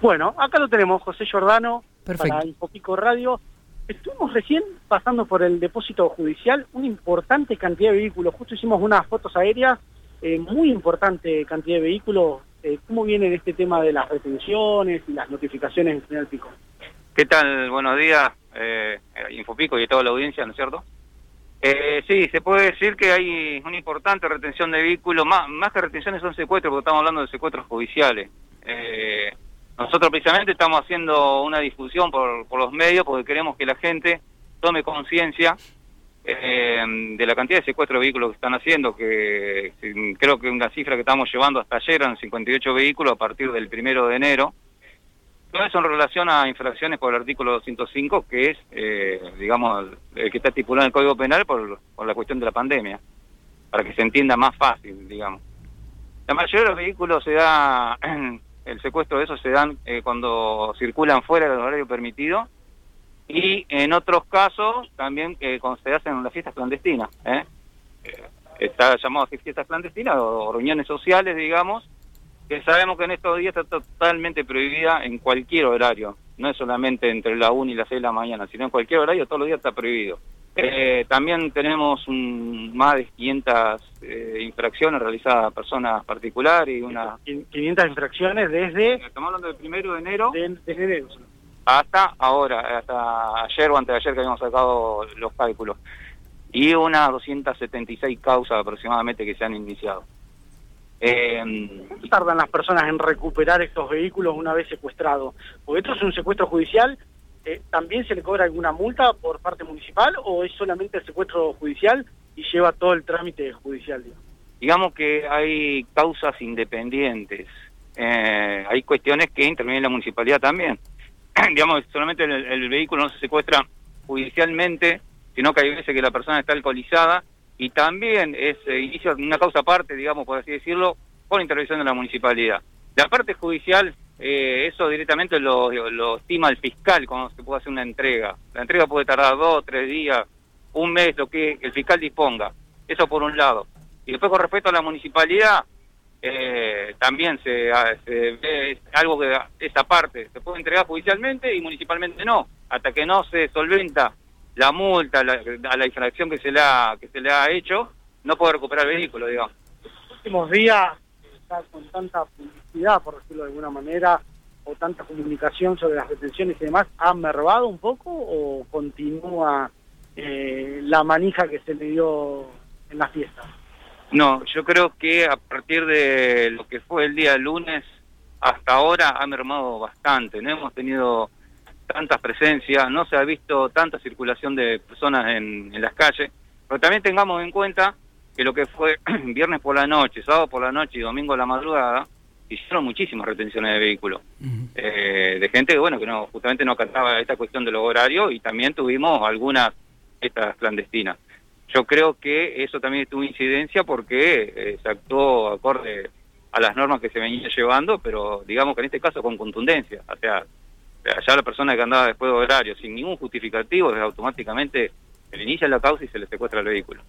Bueno, acá lo tenemos, José Giordano, Perfecto. para Infopico Radio. Estuvimos recién pasando por el depósito judicial, una importante cantidad de vehículos. Justo hicimos unas fotos aéreas, eh, muy importante cantidad de vehículos. Eh, ¿Cómo viene este tema de las retenciones y las notificaciones en General Pico? ¿Qué tal? Buenos días, eh, Infopico y toda la audiencia, ¿no es cierto? Eh, sí, se puede decir que hay una importante retención de vehículos, más, más que retenciones son secuestros, porque estamos hablando de secuestros judiciales. Eh, nosotros precisamente estamos haciendo una difusión por, por los medios porque queremos que la gente tome conciencia eh, de la cantidad de secuestros de vehículos que están haciendo, que creo que una cifra que estamos llevando hasta ayer eran 58 vehículos a partir del primero de enero. Todo eso en relación a infracciones por el artículo 205, que es, eh, digamos, el que está estipulado en el Código Penal por, por la cuestión de la pandemia, para que se entienda más fácil, digamos. La mayoría de los vehículos se da, el secuestro de esos se dan eh, cuando circulan fuera del horario permitido y en otros casos también eh, cuando se hacen las fiestas clandestinas. ¿eh? Eh, Está llamado fiestas clandestinas o reuniones sociales, digamos, que sabemos que en estos días está totalmente prohibida en cualquier horario, no es solamente entre la 1 y las 6 de la mañana, sino en cualquier horario todos los días está prohibido. Eh, también tenemos un, más de 500 eh, infracciones realizadas a personas particulares y una... 500 infracciones desde, Estamos hablando del primero de enero de- desde enero. hasta ahora, hasta ayer o antes de ayer que habíamos sacado los cálculos. Y unas 276 causas aproximadamente que se han iniciado. Eh, ¿Cuánto tardan las personas en recuperar estos vehículos una vez secuestrados? Porque esto es un secuestro judicial, eh, ¿también se le cobra alguna multa por parte municipal o es solamente el secuestro judicial y lleva todo el trámite judicial? digamos? que hay causas independientes. Eh, hay cuestiones que interviene la municipalidad también. digamos, solamente el, el vehículo no se secuestra judicialmente, sino que hay veces que la persona está alcoholizada y también es eh, inicia una causa aparte, digamos, por así decirlo, por intervención de la municipalidad. La parte judicial, eh, eso directamente lo, estima el fiscal cuando se puede hacer una entrega. La entrega puede tardar dos, tres días, un mes, lo que el fiscal disponga. Eso por un lado. Y después con respecto a la municipalidad, eh, también se, ah, se ve algo que esa parte se puede entregar judicialmente y municipalmente no, hasta que no se solventa la multa la, a la infracción que se le ha, que se le ha hecho, no puede recuperar el vehículo, digamos. Los últimos días, está con tanta por decirlo de alguna manera, o tanta comunicación sobre las retenciones y demás, ¿ha mermado un poco o continúa eh, la manija que se le dio en la fiesta? No, yo creo que a partir de lo que fue el día lunes hasta ahora ha mermado bastante. No hemos tenido tantas presencias, no se ha visto tanta circulación de personas en, las calles, pero también tengamos en cuenta que lo que fue viernes por la noche, sábado por la noche y domingo la madrugada, hicieron muchísimas retenciones de vehículos, eh, de gente que bueno que no justamente no acataba esta cuestión de los horarios y también tuvimos algunas estas clandestinas. Yo creo que eso también tuvo incidencia porque eh, se actuó acorde a las normas que se venía llevando, pero digamos que en este caso con contundencia. O sea, allá la persona que andaba después de horario sin ningún justificativo, automáticamente se le inicia la causa y se le secuestra el vehículo.